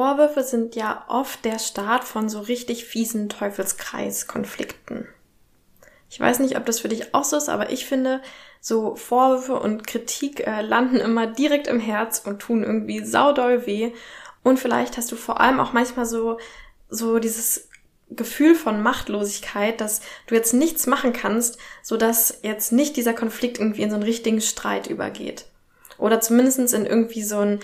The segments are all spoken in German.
Vorwürfe sind ja oft der Start von so richtig fiesen Teufelskreiskonflikten. Ich weiß nicht, ob das für dich auch so ist, aber ich finde, so Vorwürfe und Kritik äh, landen immer direkt im Herz und tun irgendwie saudoll weh. Und vielleicht hast du vor allem auch manchmal so, so dieses Gefühl von Machtlosigkeit, dass du jetzt nichts machen kannst, so dass jetzt nicht dieser Konflikt irgendwie in so einen richtigen Streit übergeht. Oder zumindestens in irgendwie so ein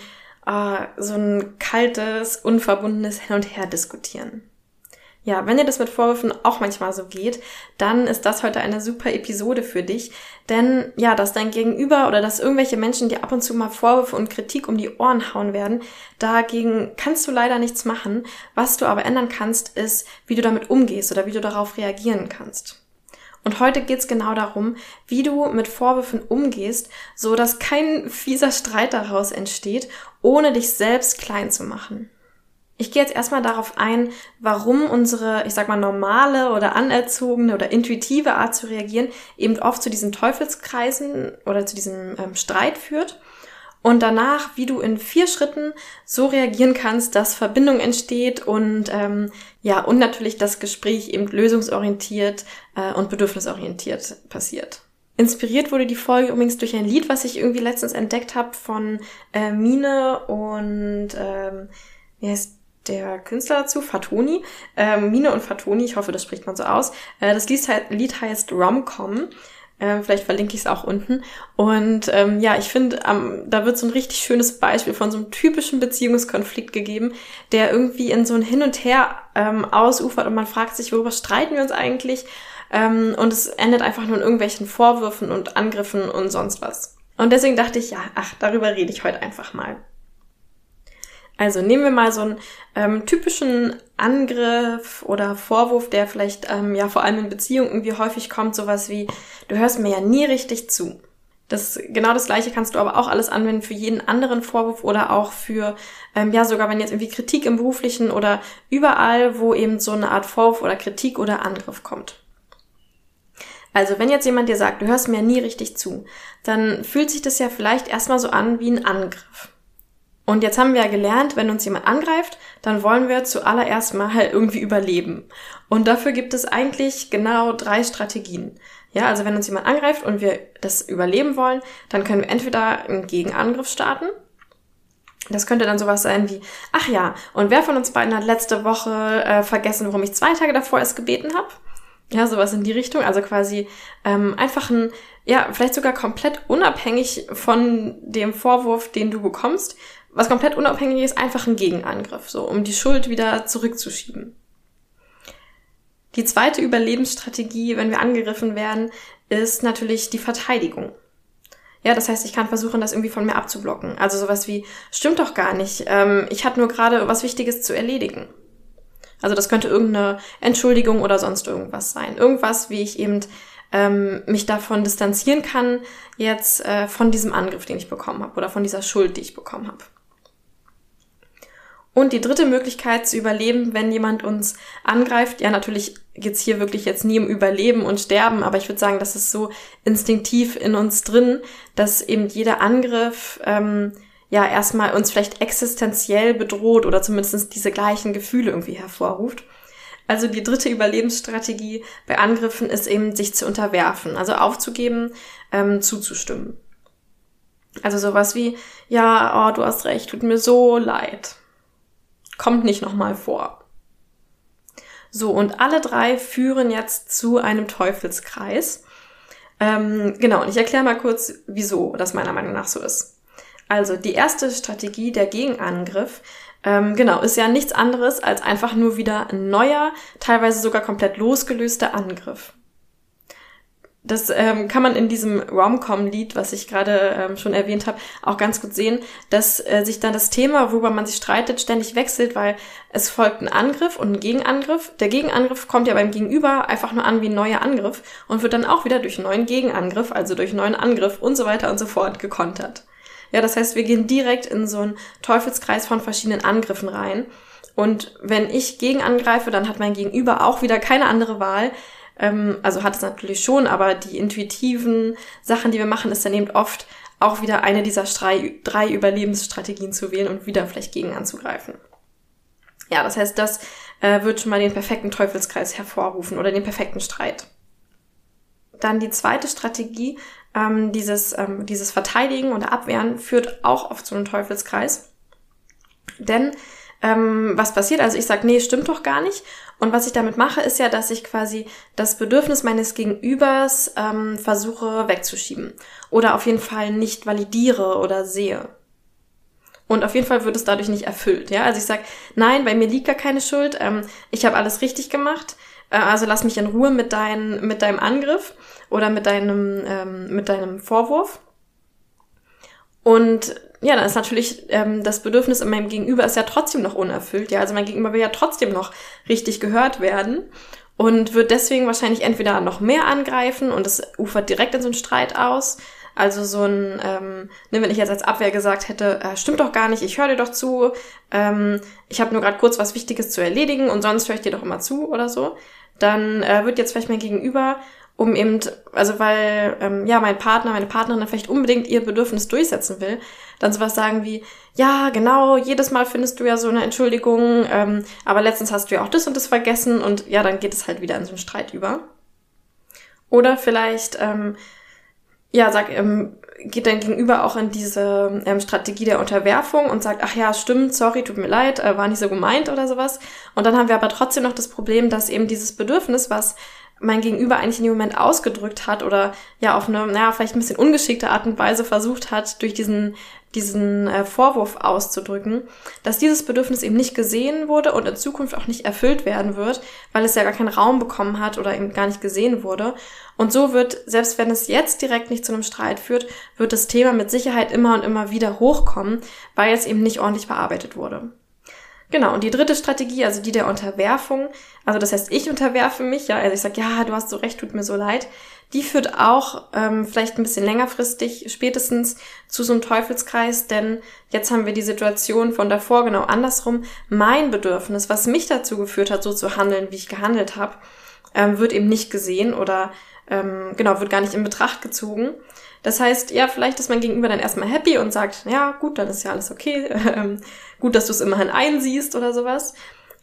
äh, so ein kaltes, unverbundenes Hin und Her diskutieren. Ja, wenn dir das mit Vorwürfen auch manchmal so geht, dann ist das heute eine super Episode für dich. Denn ja, dass dein Gegenüber oder dass irgendwelche Menschen dir ab und zu mal Vorwürfe und Kritik um die Ohren hauen werden, dagegen kannst du leider nichts machen. Was du aber ändern kannst, ist, wie du damit umgehst oder wie du darauf reagieren kannst. Und heute geht's genau darum, wie du mit Vorwürfen umgehst, so dass kein fieser Streit daraus entsteht, ohne dich selbst klein zu machen. Ich gehe jetzt erstmal darauf ein, warum unsere, ich sag mal, normale oder anerzogene oder intuitive Art zu reagieren eben oft zu diesen Teufelskreisen oder zu diesem ähm, Streit führt und danach, wie du in vier Schritten so reagieren kannst, dass Verbindung entsteht und ähm, ja, und natürlich das Gespräch eben lösungsorientiert äh, und bedürfnisorientiert passiert. Inspiriert wurde die Folge übrigens durch ein Lied, was ich irgendwie letztens entdeckt habe von äh, Mine und ähm, wie heißt der Künstler dazu? Fatoni. Ähm, Mine und Fatoni, ich hoffe, das spricht man so aus. Äh, das Lied, Lied heißt Romcom. Ähm, vielleicht verlinke ich es auch unten. Und ähm, ja, ich finde, ähm, da wird so ein richtig schönes Beispiel von so einem typischen Beziehungskonflikt gegeben, der irgendwie in so ein Hin und Her ähm, ausufert und man fragt sich, worüber streiten wir uns eigentlich? Ähm, und es endet einfach nur in irgendwelchen Vorwürfen und Angriffen und sonst was. Und deswegen dachte ich, ja, ach, darüber rede ich heute einfach mal. Also nehmen wir mal so einen ähm, typischen Angriff oder Vorwurf, der vielleicht ähm, ja vor allem in Beziehungen irgendwie häufig kommt, sowas wie, du hörst mir ja nie richtig zu. Das, genau das gleiche kannst du aber auch alles anwenden für jeden anderen Vorwurf oder auch für, ähm, ja, sogar wenn jetzt irgendwie Kritik im beruflichen oder überall, wo eben so eine Art Vorwurf oder Kritik oder Angriff kommt. Also, wenn jetzt jemand dir sagt, du hörst mir ja nie richtig zu, dann fühlt sich das ja vielleicht erstmal so an wie ein Angriff. Und jetzt haben wir ja gelernt, wenn uns jemand angreift, dann wollen wir zuallererst mal halt irgendwie überleben. Und dafür gibt es eigentlich genau drei Strategien. Ja, also wenn uns jemand angreift und wir das überleben wollen, dann können wir entweder einen Gegenangriff starten. Das könnte dann sowas sein wie, ach ja, und wer von uns beiden hat letzte Woche äh, vergessen, warum ich zwei Tage davor es gebeten habe? Ja, sowas in die Richtung. Also quasi ähm, einfach ein, ja, vielleicht sogar komplett unabhängig von dem Vorwurf, den du bekommst, was komplett unabhängig ist, einfach ein Gegenangriff, so um die Schuld wieder zurückzuschieben. Die zweite Überlebensstrategie, wenn wir angegriffen werden, ist natürlich die Verteidigung. Ja, das heißt, ich kann versuchen, das irgendwie von mir abzublocken. Also sowas wie, stimmt doch gar nicht, ähm, ich hatte nur gerade was Wichtiges zu erledigen. Also das könnte irgendeine Entschuldigung oder sonst irgendwas sein. Irgendwas, wie ich eben ähm, mich davon distanzieren kann, jetzt äh, von diesem Angriff, den ich bekommen habe, oder von dieser Schuld, die ich bekommen habe. Und die dritte Möglichkeit zu überleben, wenn jemand uns angreift, ja, natürlich geht's hier wirklich jetzt nie um Überleben und Sterben, aber ich würde sagen, das ist so instinktiv in uns drin, dass eben jeder Angriff ähm, ja erstmal uns vielleicht existenziell bedroht oder zumindest diese gleichen Gefühle irgendwie hervorruft. Also die dritte Überlebensstrategie bei Angriffen ist eben, sich zu unterwerfen, also aufzugeben, ähm, zuzustimmen. Also sowas wie, ja, oh, du hast recht, tut mir so leid kommt nicht nochmal vor. So, und alle drei führen jetzt zu einem Teufelskreis. Ähm, genau, und ich erkläre mal kurz, wieso das meiner Meinung nach so ist. Also die erste Strategie, der Gegenangriff, ähm, genau, ist ja nichts anderes als einfach nur wieder ein neuer, teilweise sogar komplett losgelöster Angriff. Das ähm, kann man in diesem Rom-Com-Lied, was ich gerade ähm, schon erwähnt habe, auch ganz gut sehen, dass äh, sich dann das Thema, worüber man sich streitet, ständig wechselt, weil es folgt ein Angriff und ein Gegenangriff. Der Gegenangriff kommt ja beim Gegenüber einfach nur an wie ein neuer Angriff und wird dann auch wieder durch neuen Gegenangriff, also durch neuen Angriff und so weiter und so fort gekontert. Ja, das heißt, wir gehen direkt in so einen Teufelskreis von verschiedenen Angriffen rein. Und wenn ich gegen angreife, dann hat mein Gegenüber auch wieder keine andere Wahl, ähm, also hat es natürlich schon, aber die intuitiven Sachen, die wir machen, ist dann eben oft auch wieder eine dieser drei, drei Überlebensstrategien zu wählen und wieder vielleicht gegen anzugreifen. Ja, das heißt, das äh, wird schon mal den perfekten Teufelskreis hervorrufen oder den perfekten Streit. Dann die zweite Strategie, ähm, dieses, ähm, dieses Verteidigen oder Abwehren, führt auch oft zu einem Teufelskreis. Denn ähm, was passiert? Also ich sage, nee, stimmt doch gar nicht. Und was ich damit mache, ist ja, dass ich quasi das Bedürfnis meines Gegenübers ähm, versuche wegzuschieben. Oder auf jeden Fall nicht validiere oder sehe. Und auf jeden Fall wird es dadurch nicht erfüllt. Ja, also ich sage, nein, bei mir liegt gar keine Schuld. Ähm, ich habe alles richtig gemacht. Äh, also lass mich in Ruhe mit, dein, mit deinem Angriff oder mit deinem, ähm, mit deinem Vorwurf. Und ja, dann ist natürlich ähm, das Bedürfnis in meinem Gegenüber ist ja trotzdem noch unerfüllt. Ja, also mein Gegenüber will ja trotzdem noch richtig gehört werden und wird deswegen wahrscheinlich entweder noch mehr angreifen und es ufert direkt in so einen Streit aus. Also so ein, ähm, ne, wenn ich jetzt als Abwehr gesagt hätte, äh, stimmt doch gar nicht, ich höre dir doch zu, ähm, ich habe nur gerade kurz was Wichtiges zu erledigen und sonst höre ich dir doch immer zu oder so, dann äh, wird jetzt vielleicht mein Gegenüber um eben, also weil ähm, ja mein Partner, meine Partnerin vielleicht unbedingt ihr Bedürfnis durchsetzen will, dann sowas sagen wie, ja, genau, jedes Mal findest du ja so eine Entschuldigung, ähm, aber letztens hast du ja auch das und das vergessen und ja, dann geht es halt wieder in so einen Streit über. Oder vielleicht, ähm, ja, sag, ähm, geht dein Gegenüber auch in diese ähm, Strategie der Unterwerfung und sagt, ach ja, stimmt, sorry, tut mir leid, äh, war nicht so gemeint oder sowas. Und dann haben wir aber trotzdem noch das Problem, dass eben dieses Bedürfnis, was mein Gegenüber eigentlich in dem Moment ausgedrückt hat oder ja auf eine, naja, vielleicht ein bisschen ungeschickte Art und Weise versucht hat, durch diesen, diesen äh, Vorwurf auszudrücken, dass dieses Bedürfnis eben nicht gesehen wurde und in Zukunft auch nicht erfüllt werden wird, weil es ja gar keinen Raum bekommen hat oder eben gar nicht gesehen wurde. Und so wird, selbst wenn es jetzt direkt nicht zu einem Streit führt, wird das Thema mit Sicherheit immer und immer wieder hochkommen, weil es eben nicht ordentlich bearbeitet wurde. Genau, und die dritte Strategie, also die der Unterwerfung, also das heißt, ich unterwerfe mich, ja, also ich sage, ja, du hast so recht, tut mir so leid, die führt auch ähm, vielleicht ein bisschen längerfristig spätestens zu so einem Teufelskreis, denn jetzt haben wir die Situation von davor genau andersrum. Mein Bedürfnis, was mich dazu geführt hat, so zu handeln, wie ich gehandelt habe, ähm, wird eben nicht gesehen oder ähm, genau, wird gar nicht in Betracht gezogen. Das heißt, ja, vielleicht ist mein Gegenüber dann erstmal happy und sagt, ja, gut, dann ist ja alles okay. Gut, dass du es immerhin einsiehst oder sowas.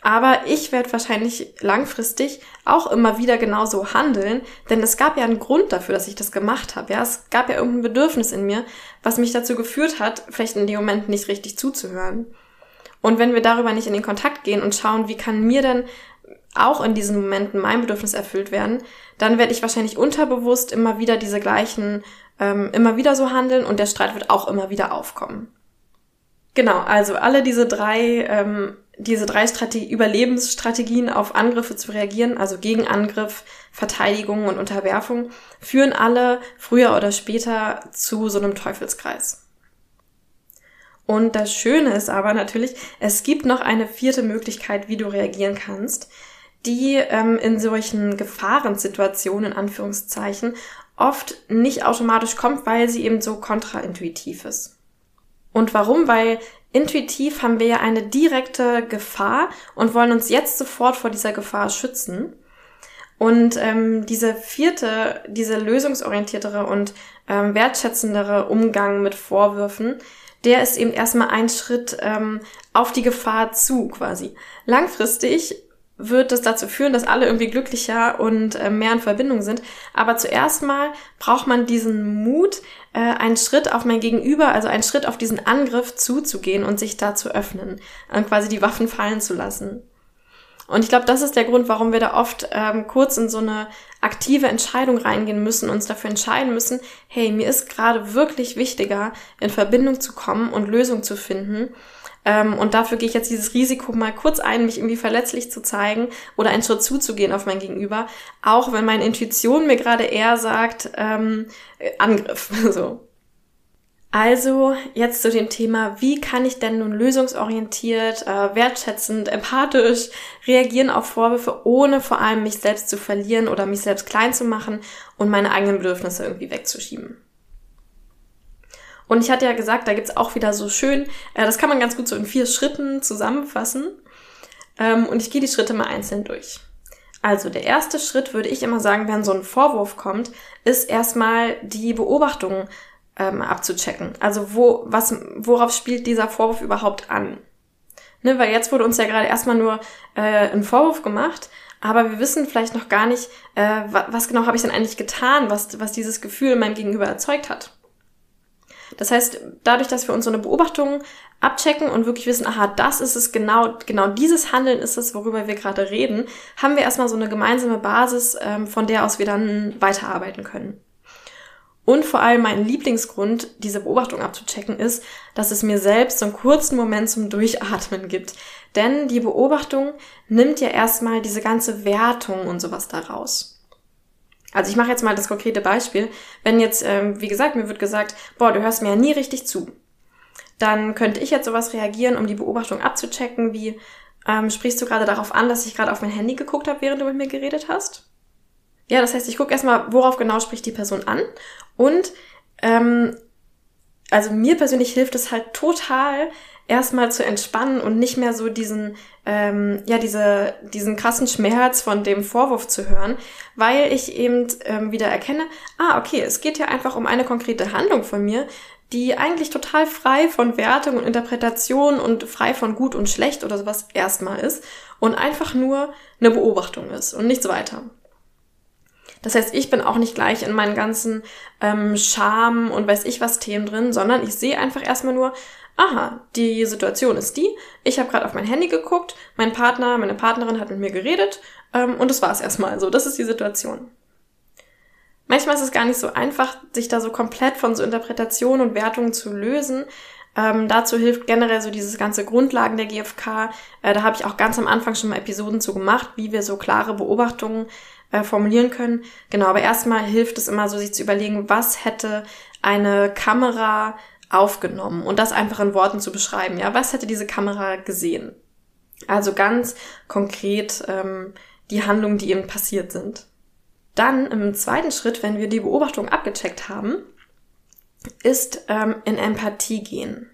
Aber ich werde wahrscheinlich langfristig auch immer wieder genauso handeln, denn es gab ja einen Grund dafür, dass ich das gemacht habe. Ja, es gab ja irgendein Bedürfnis in mir, was mich dazu geführt hat, vielleicht in dem Moment nicht richtig zuzuhören. Und wenn wir darüber nicht in den Kontakt gehen und schauen, wie kann mir denn auch in diesen Momenten mein Bedürfnis erfüllt werden, dann werde ich wahrscheinlich unterbewusst immer wieder diese gleichen, ähm, immer wieder so handeln und der Streit wird auch immer wieder aufkommen. Genau, also alle diese drei, ähm, diese drei Strategie, Überlebensstrategien auf Angriffe zu reagieren, also Gegenangriff, Verteidigung und Unterwerfung, führen alle früher oder später zu so einem Teufelskreis. Und das Schöne ist aber natürlich, es gibt noch eine vierte Möglichkeit, wie du reagieren kannst, die ähm, in solchen Gefahrensituationen, in Anführungszeichen, oft nicht automatisch kommt, weil sie eben so kontraintuitiv ist. Und warum? Weil intuitiv haben wir ja eine direkte Gefahr und wollen uns jetzt sofort vor dieser Gefahr schützen. Und ähm, diese vierte, diese lösungsorientiertere und ähm, wertschätzendere Umgang mit Vorwürfen, der ist eben erstmal ein Schritt ähm, auf die Gefahr zu quasi. Langfristig wird es dazu führen, dass alle irgendwie glücklicher und äh, mehr in Verbindung sind. Aber zuerst mal braucht man diesen Mut, äh, einen Schritt auf mein Gegenüber, also einen Schritt auf diesen Angriff zuzugehen und sich da zu öffnen und quasi die Waffen fallen zu lassen. Und ich glaube, das ist der Grund, warum wir da oft ähm, kurz in so eine aktive Entscheidung reingehen müssen, uns dafür entscheiden müssen, hey, mir ist gerade wirklich wichtiger, in Verbindung zu kommen und Lösungen zu finden, Ähm, und dafür gehe ich jetzt dieses Risiko mal kurz ein, mich irgendwie verletzlich zu zeigen oder einen Schritt zuzugehen auf mein Gegenüber, auch wenn meine Intuition mir gerade eher sagt, ähm, Angriff. So. Also jetzt zu dem Thema, wie kann ich denn nun lösungsorientiert, äh, wertschätzend, empathisch reagieren auf Vorwürfe, ohne vor allem mich selbst zu verlieren oder mich selbst klein zu machen und meine eigenen Bedürfnisse irgendwie wegzuschieben. Und ich hatte ja gesagt, da gibt's auch wieder so schön, äh, das kann man ganz gut so in vier Schritten zusammenfassen. Ähm, und ich gehe die Schritte mal einzeln durch. Also der erste Schritt, würde ich immer sagen, wenn so ein Vorwurf kommt, ist erstmal die Beobachtung ähm, abzuchecken. Also wo, was, worauf spielt dieser Vorwurf überhaupt an? Ne, weil jetzt wurde uns ja gerade erstmal nur äh, ein Vorwurf gemacht, aber wir wissen vielleicht noch gar nicht, äh, was genau habe ich denn eigentlich getan, was, was dieses Gefühl in meinem Gegenüber erzeugt hat. Das heißt, dadurch, dass wir uns so eine Beobachtung abchecken und wirklich wissen, aha, das ist es genau, genau dieses Handeln ist es, worüber wir gerade reden, haben wir erstmal so eine gemeinsame Basis, ähm, von der aus wir dann weiterarbeiten können. Und vor allem mein Lieblingsgrund, diese Beobachtung abzuchecken, ist, dass es mir selbst so einen kurzen Moment zum Durchatmen gibt. Denn die Beobachtung nimmt ja erstmal diese ganze Wertung und sowas daraus. Also ich mache jetzt mal das konkrete Beispiel. Wenn jetzt, ähm, wie gesagt, mir wird gesagt, boah, du hörst mir ja nie richtig zu, dann könnte ich jetzt sowas reagieren, um die Beobachtung abzuchecken, wie ähm, sprichst du gerade darauf an, dass ich gerade auf mein Handy geguckt habe, während du mit mir geredet hast? Ja, das heißt, ich gucke erstmal, worauf genau spricht die Person an. Und ähm, also mir persönlich hilft es halt total, erstmal zu entspannen und nicht mehr so diesen, ähm, ja, diese, diesen krassen Schmerz von dem Vorwurf zu hören, weil ich eben ähm, wieder erkenne, ah, okay, es geht ja einfach um eine konkrete Handlung von mir, die eigentlich total frei von Wertung und Interpretation und frei von gut und schlecht oder sowas erstmal ist und einfach nur eine Beobachtung ist und nichts weiter. Das heißt, ich bin auch nicht gleich in meinen ganzen ähm, Scham und weiß ich was Themen drin, sondern ich sehe einfach erstmal nur, aha, die Situation ist die, ich habe gerade auf mein Handy geguckt, mein Partner, meine Partnerin hat mit mir geredet ähm, und das war es erstmal so. Das ist die Situation. Manchmal ist es gar nicht so einfach, sich da so komplett von so Interpretationen und Wertungen zu lösen. Ähm, dazu hilft generell so dieses ganze Grundlagen der GfK. Äh, da habe ich auch ganz am Anfang schon mal Episoden zu gemacht, wie wir so klare Beobachtungen äh, formulieren können. Genau, aber erstmal hilft es immer so, sich zu überlegen, was hätte eine Kamera aufgenommen und das einfach in Worten zu beschreiben. Ja, was hätte diese Kamera gesehen? Also ganz konkret ähm, die Handlungen, die eben passiert sind. Dann im zweiten Schritt, wenn wir die Beobachtung abgecheckt haben, ist ähm, in Empathie gehen.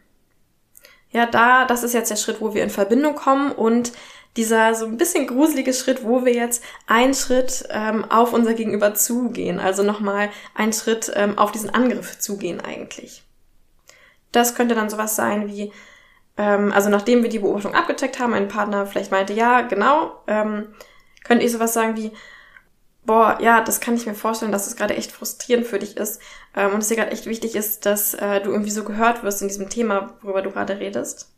Ja, da, das ist jetzt der Schritt, wo wir in Verbindung kommen und dieser so ein bisschen gruselige Schritt, wo wir jetzt einen Schritt ähm, auf unser Gegenüber zugehen, also nochmal einen Schritt ähm, auf diesen Angriff zugehen eigentlich. Das könnte dann sowas sein wie, ähm, also nachdem wir die Beobachtung abgecheckt haben, ein Partner vielleicht meinte, ja, genau, ähm, könnte ich sowas sagen wie, boah, ja, das kann ich mir vorstellen, dass es gerade echt frustrierend für dich ist ähm, und es dir gerade echt wichtig ist, dass äh, du irgendwie so gehört wirst in diesem Thema, worüber du gerade redest.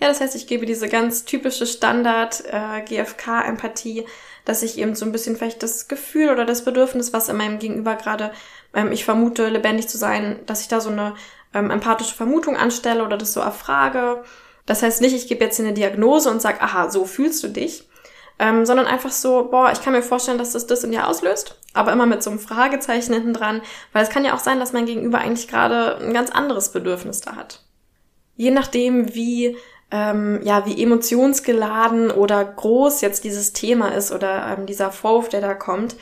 Ja, das heißt, ich gebe diese ganz typische Standard äh, GFK-Empathie, dass ich eben so ein bisschen vielleicht das Gefühl oder das Bedürfnis, was in meinem Gegenüber gerade, ähm, ich vermute, lebendig zu sein, dass ich da so eine ähm, empathische Vermutung anstelle oder das so erfrage. Das heißt nicht, ich gebe jetzt hier eine Diagnose und sage, aha, so fühlst du dich, ähm, sondern einfach so, boah, ich kann mir vorstellen, dass das das in dir auslöst, aber immer mit so einem Fragezeichen hinten dran, weil es kann ja auch sein, dass mein Gegenüber eigentlich gerade ein ganz anderes Bedürfnis da hat. Je nachdem, wie ähm, ja, wie emotionsgeladen oder groß jetzt dieses Thema ist oder ähm, dieser Vorwurf, der da kommt,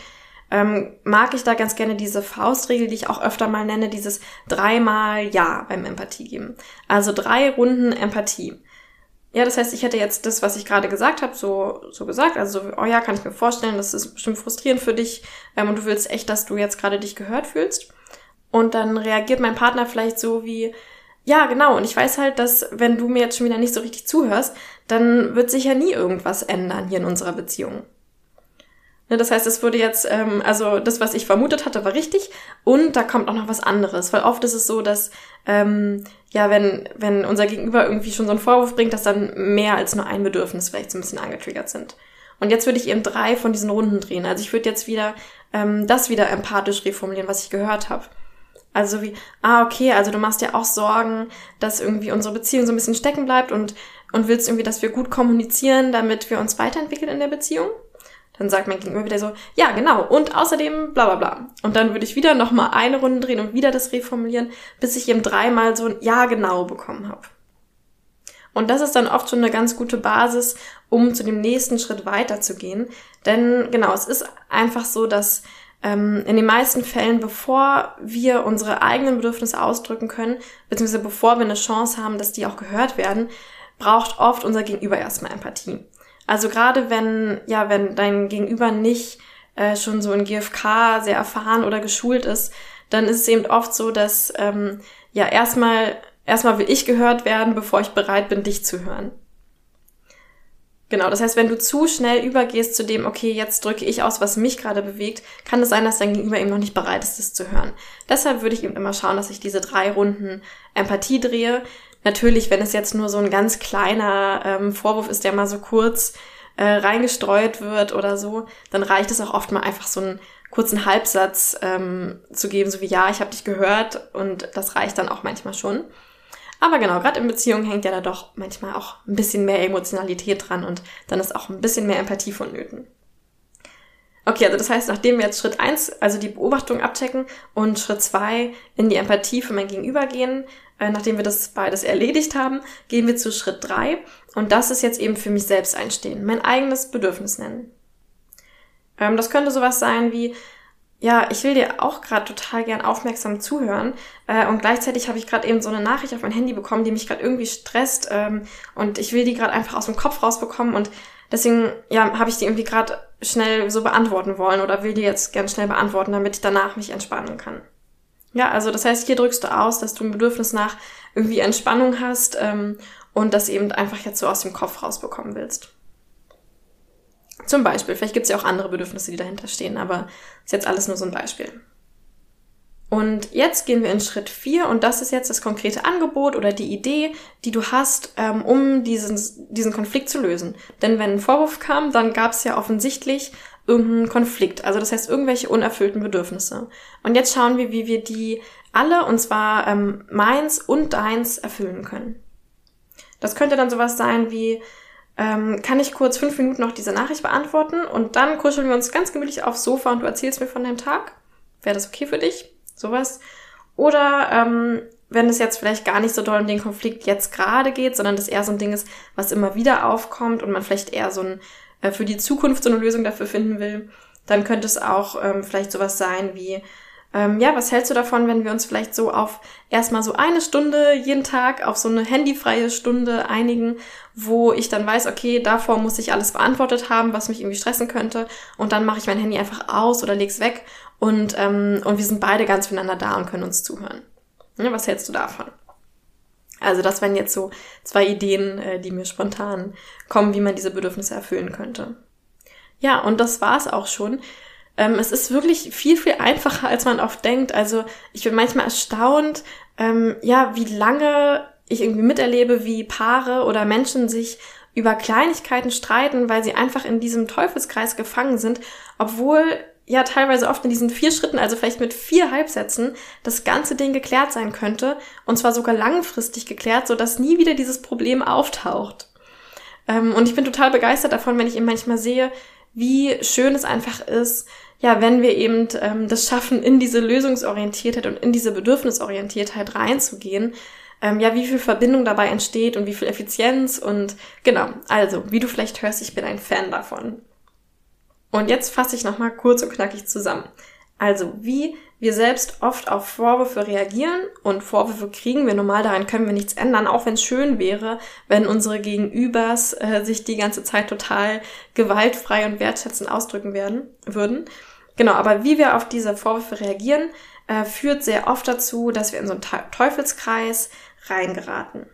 ähm, mag ich da ganz gerne diese Faustregel, die ich auch öfter mal nenne, dieses dreimal Ja beim Empathie geben. Also drei Runden Empathie. Ja, das heißt, ich hätte jetzt das, was ich gerade gesagt habe, so, so gesagt. Also, so, oh ja, kann ich mir vorstellen, das ist bestimmt frustrierend für dich ähm, und du willst echt, dass du jetzt gerade dich gehört fühlst. Und dann reagiert mein Partner vielleicht so wie, ja, genau. Und ich weiß halt, dass wenn du mir jetzt schon wieder nicht so richtig zuhörst, dann wird sich ja nie irgendwas ändern hier in unserer Beziehung. Ne, das heißt, es wurde jetzt, ähm, also das, was ich vermutet hatte, war richtig und da kommt auch noch was anderes. Weil oft ist es so, dass, ähm, ja, wenn, wenn unser Gegenüber irgendwie schon so einen Vorwurf bringt, dass dann mehr als nur ein Bedürfnis vielleicht so ein bisschen angetriggert sind. Und jetzt würde ich eben drei von diesen Runden drehen. Also ich würde jetzt wieder ähm, das wieder empathisch reformulieren, was ich gehört habe. Also wie, ah, okay, also du machst dir auch Sorgen, dass irgendwie unsere Beziehung so ein bisschen stecken bleibt und, und willst irgendwie, dass wir gut kommunizieren, damit wir uns weiterentwickeln in der Beziehung. Dann sagt mein Gegenüber wieder so, ja, genau, und außerdem bla bla bla. Und dann würde ich wieder nochmal eine Runde drehen und wieder das reformulieren, bis ich eben dreimal so ein Ja, genau bekommen habe. Und das ist dann oft schon eine ganz gute Basis, um zu dem nächsten Schritt weiterzugehen. Denn genau, es ist einfach so, dass ähm, in den meisten Fällen, bevor wir unsere eigenen Bedürfnisse ausdrücken können, beziehungsweise bevor wir eine Chance haben, dass die auch gehört werden, braucht oft unser Gegenüber erstmal Empathie. Also gerade wenn, ja, wenn dein Gegenüber nicht äh, schon so in GFK sehr erfahren oder geschult ist, dann ist es eben oft so, dass ähm, ja erstmal erstmal will ich gehört werden, bevor ich bereit bin, dich zu hören. Genau, das heißt, wenn du zu schnell übergehst zu dem, okay, jetzt drücke ich aus, was mich gerade bewegt, kann es sein, dass dein Gegenüber eben noch nicht bereit ist, das zu hören. Deshalb würde ich eben immer schauen, dass ich diese drei Runden Empathie drehe. Natürlich, wenn es jetzt nur so ein ganz kleiner ähm, Vorwurf ist, der mal so kurz äh, reingestreut wird oder so, dann reicht es auch oft mal einfach so einen kurzen Halbsatz ähm, zu geben, so wie ja, ich habe dich gehört und das reicht dann auch manchmal schon. Aber genau, gerade in Beziehungen hängt ja da doch manchmal auch ein bisschen mehr Emotionalität dran und dann ist auch ein bisschen mehr Empathie vonnöten. Okay, also das heißt, nachdem wir jetzt Schritt eins, also die Beobachtung abchecken und Schritt zwei in die Empathie für mein Gegenüber gehen, äh, nachdem wir das beides erledigt haben, gehen wir zu Schritt drei und das ist jetzt eben für mich selbst einstehen, mein eigenes Bedürfnis nennen. Ähm, das könnte sowas sein wie, ja, ich will dir auch gerade total gern aufmerksam zuhören äh, und gleichzeitig habe ich gerade eben so eine Nachricht auf mein Handy bekommen, die mich gerade irgendwie stresst ähm, und ich will die gerade einfach aus dem Kopf rausbekommen und deswegen ja habe ich die irgendwie gerade schnell so beantworten wollen oder will die jetzt gern schnell beantworten, damit ich danach mich entspannen kann. Ja, also das heißt, hier drückst du aus, dass du ein Bedürfnis nach irgendwie Entspannung hast ähm, und das eben einfach jetzt so aus dem Kopf rausbekommen willst. Zum Beispiel, vielleicht gibt es ja auch andere Bedürfnisse, die dahinter stehen, aber ist jetzt alles nur so ein Beispiel. Und jetzt gehen wir in Schritt 4 und das ist jetzt das konkrete Angebot oder die Idee, die du hast, ähm, um diesen, diesen Konflikt zu lösen. Denn wenn ein Vorwurf kam, dann gab es ja offensichtlich irgendeinen Konflikt, also das heißt irgendwelche unerfüllten Bedürfnisse. Und jetzt schauen wir, wie wir die alle, und zwar ähm, meins und deins, erfüllen können. Das könnte dann sowas sein wie, ähm, kann ich kurz fünf Minuten noch diese Nachricht beantworten und dann kuscheln wir uns ganz gemütlich aufs Sofa und du erzählst mir von deinem Tag. Wäre das okay für dich? Sowas. Oder ähm, wenn es jetzt vielleicht gar nicht so doll um den Konflikt jetzt gerade geht, sondern das eher so ein Ding ist, was immer wieder aufkommt und man vielleicht eher so ein äh, für die Zukunft so eine Lösung dafür finden will, dann könnte es auch ähm, vielleicht sowas sein wie, ähm, ja, was hältst du davon, wenn wir uns vielleicht so auf erstmal so eine Stunde jeden Tag auf so eine handyfreie Stunde einigen, wo ich dann weiß, okay, davor muss ich alles beantwortet haben, was mich irgendwie stressen könnte und dann mache ich mein Handy einfach aus oder leg's weg und, ähm, und wir sind beide ganz füreinander da und können uns zuhören. Ja, was hältst du davon? Also das wären jetzt so zwei Ideen, äh, die mir spontan kommen, wie man diese Bedürfnisse erfüllen könnte. Ja, und das war's auch schon. Ähm, es ist wirklich viel, viel einfacher, als man oft denkt. Also ich bin manchmal erstaunt, ähm, ja, wie lange ich irgendwie miterlebe, wie Paare oder Menschen sich über Kleinigkeiten streiten, weil sie einfach in diesem Teufelskreis gefangen sind, obwohl ja teilweise oft in diesen vier Schritten, also vielleicht mit vier Halbsätzen, das ganze Ding geklärt sein könnte und zwar sogar langfristig geklärt, so dass nie wieder dieses Problem auftaucht. Ähm, und ich bin total begeistert davon, wenn ich eben manchmal sehe, wie schön es einfach ist, ja, wenn wir eben ähm, das schaffen, in diese Lösungsorientiertheit und in diese Bedürfnisorientiertheit reinzugehen, ähm, ja, wie viel Verbindung dabei entsteht und wie viel Effizienz und genau, also, wie du vielleicht hörst, ich bin ein Fan davon. Und jetzt fasse ich nochmal kurz und knackig zusammen. Also, wie wir selbst oft auf Vorwürfe reagieren und Vorwürfe kriegen wir normal, daran können wir nichts ändern, auch wenn es schön wäre, wenn unsere Gegenübers äh, sich die ganze Zeit total gewaltfrei und wertschätzend ausdrücken werden, würden. Genau, aber wie wir auf diese Vorwürfe reagieren, äh, führt sehr oft dazu, dass wir in so einen Teufelskreis reingeraten.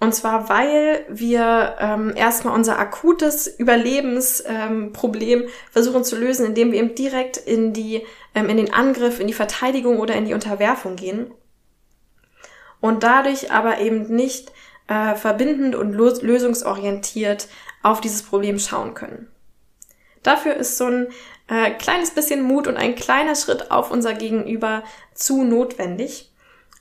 Und zwar, weil wir ähm, erstmal unser akutes Überlebensproblem ähm, versuchen zu lösen, indem wir eben direkt in die, ähm, in den Angriff, in die Verteidigung oder in die Unterwerfung gehen. Und dadurch aber eben nicht äh, verbindend und lösungsorientiert auf dieses Problem schauen können. Dafür ist so ein äh, kleines bisschen Mut und ein kleiner Schritt auf unser Gegenüber zu notwendig.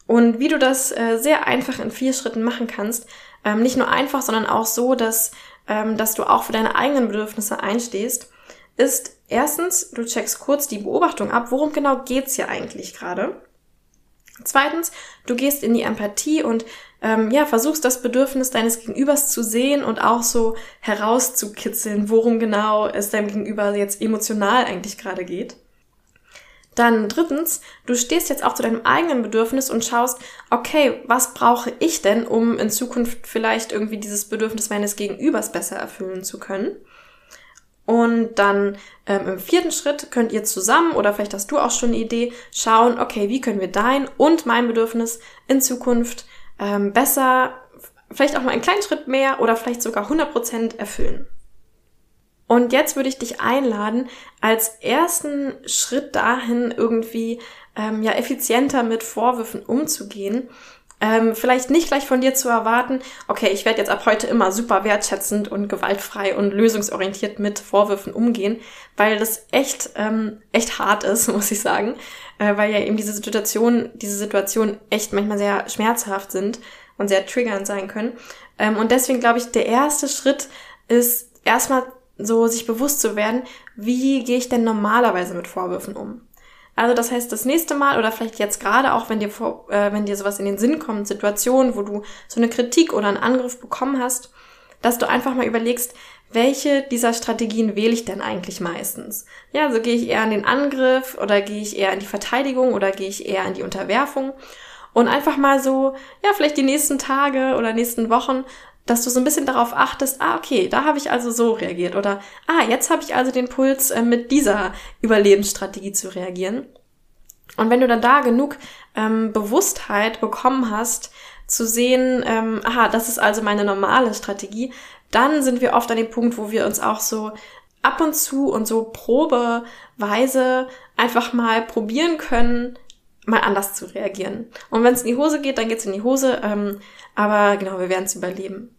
Und wie du das äh, sehr einfach in vier Schritten machen kannst, ähm, nicht nur einfach, sondern auch so, dass, ähm, dass du auch für deine eigenen Bedürfnisse einstehst, ist erstens, du checkst kurz die Beobachtung ab, worum genau geht's hier eigentlich gerade. Zweitens, du gehst in die Empathie und ähm, ja, versuchst das Bedürfnis deines Gegenübers zu sehen und auch so herauszukitzeln, worum genau es deinem Gegenüber jetzt emotional eigentlich gerade geht. Dann drittens, du stehst jetzt auch zu deinem eigenen Bedürfnis und schaust, okay, was brauche ich denn, um in Zukunft vielleicht irgendwie dieses Bedürfnis meines Gegenübers besser erfüllen zu können? Und dann ähm, im vierten Schritt könnt ihr zusammen oder vielleicht hast du auch schon eine Idee schauen, okay, wie können wir dein und mein Bedürfnis in Zukunft ähm, besser, vielleicht auch mal einen kleinen Schritt mehr oder vielleicht sogar 100% erfüllen. Und jetzt würde ich dich einladen, als ersten Schritt dahin irgendwie ähm, ja effizienter mit Vorwürfen umzugehen, ähm, vielleicht nicht gleich von dir zu erwarten, okay, ich werde jetzt ab heute immer super wertschätzend und gewaltfrei und lösungsorientiert mit Vorwürfen umgehen, weil das echt, ähm, echt hart ist, muss ich sagen, äh, weil ja eben diese Situation, diese Situation echt manchmal sehr schmerzhaft sind und sehr triggernd sein können. Ähm, und deswegen glaube ich, der erste Schritt ist erstmal so sich bewusst zu werden, wie gehe ich denn normalerweise mit Vorwürfen um? Also das heißt, das nächste Mal oder vielleicht jetzt gerade auch, wenn dir, äh, wenn dir sowas in den Sinn kommt, Situationen, wo du so eine Kritik oder einen Angriff bekommen hast, dass du einfach mal überlegst, welche dieser Strategien wähle ich denn eigentlich meistens? Ja, also gehe ich eher in den Angriff oder gehe ich eher in die Verteidigung oder gehe ich eher in die Unterwerfung? Und einfach mal so, ja, vielleicht die nächsten Tage oder nächsten Wochen dass du so ein bisschen darauf achtest, ah, okay, da habe ich also so reagiert oder ah, jetzt habe ich also den Puls, äh, mit dieser Überlebensstrategie zu reagieren. Und wenn du dann da genug ähm, Bewusstheit bekommen hast, zu sehen, ähm, aha, das ist also meine normale Strategie, dann sind wir oft an dem Punkt, wo wir uns auch so ab und zu und so probeweise einfach mal probieren können, mal anders zu reagieren. Und wenn es in die Hose geht, dann geht's in die Hose. Ähm, aber genau, wir werden es überleben.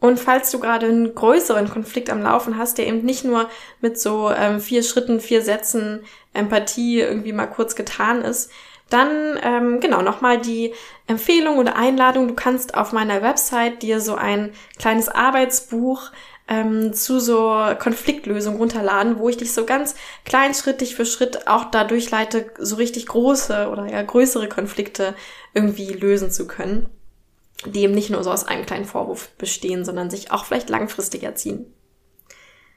Und falls du gerade einen größeren Konflikt am Laufen hast, der eben nicht nur mit so ähm, vier Schritten, vier Sätzen Empathie irgendwie mal kurz getan ist, dann ähm, genau nochmal die Empfehlung oder Einladung. Du kannst auf meiner Website dir so ein kleines Arbeitsbuch ähm, zu so Konfliktlösung runterladen, wo ich dich so ganz kleinschrittig für Schritt auch dadurch leite, so richtig große oder ja größere Konflikte irgendwie lösen zu können die eben nicht nur so aus einem kleinen Vorwurf bestehen, sondern sich auch vielleicht langfristig erziehen.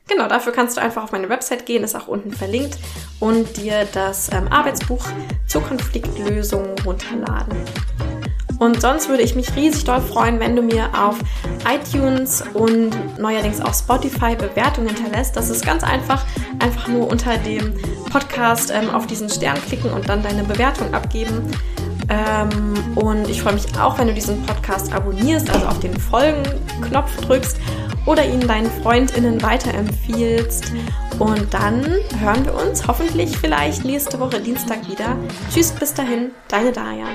Genau, dafür kannst du einfach auf meine Website gehen, ist auch unten verlinkt, und dir das ähm, Arbeitsbuch zur Konfliktlösung runterladen. Und sonst würde ich mich riesig doll freuen, wenn du mir auf iTunes und neuerdings auf Spotify Bewertungen hinterlässt. Das ist ganz einfach. Einfach nur unter dem Podcast ähm, auf diesen Stern klicken und dann deine Bewertung abgeben. Ähm, und ich freue mich auch, wenn du diesen Podcast abonnierst, also auf den Folgen-Knopf drückst oder ihn deinen FreundInnen weiterempfiehlst. Und dann hören wir uns hoffentlich vielleicht nächste Woche Dienstag wieder. Tschüss, bis dahin, deine Daya.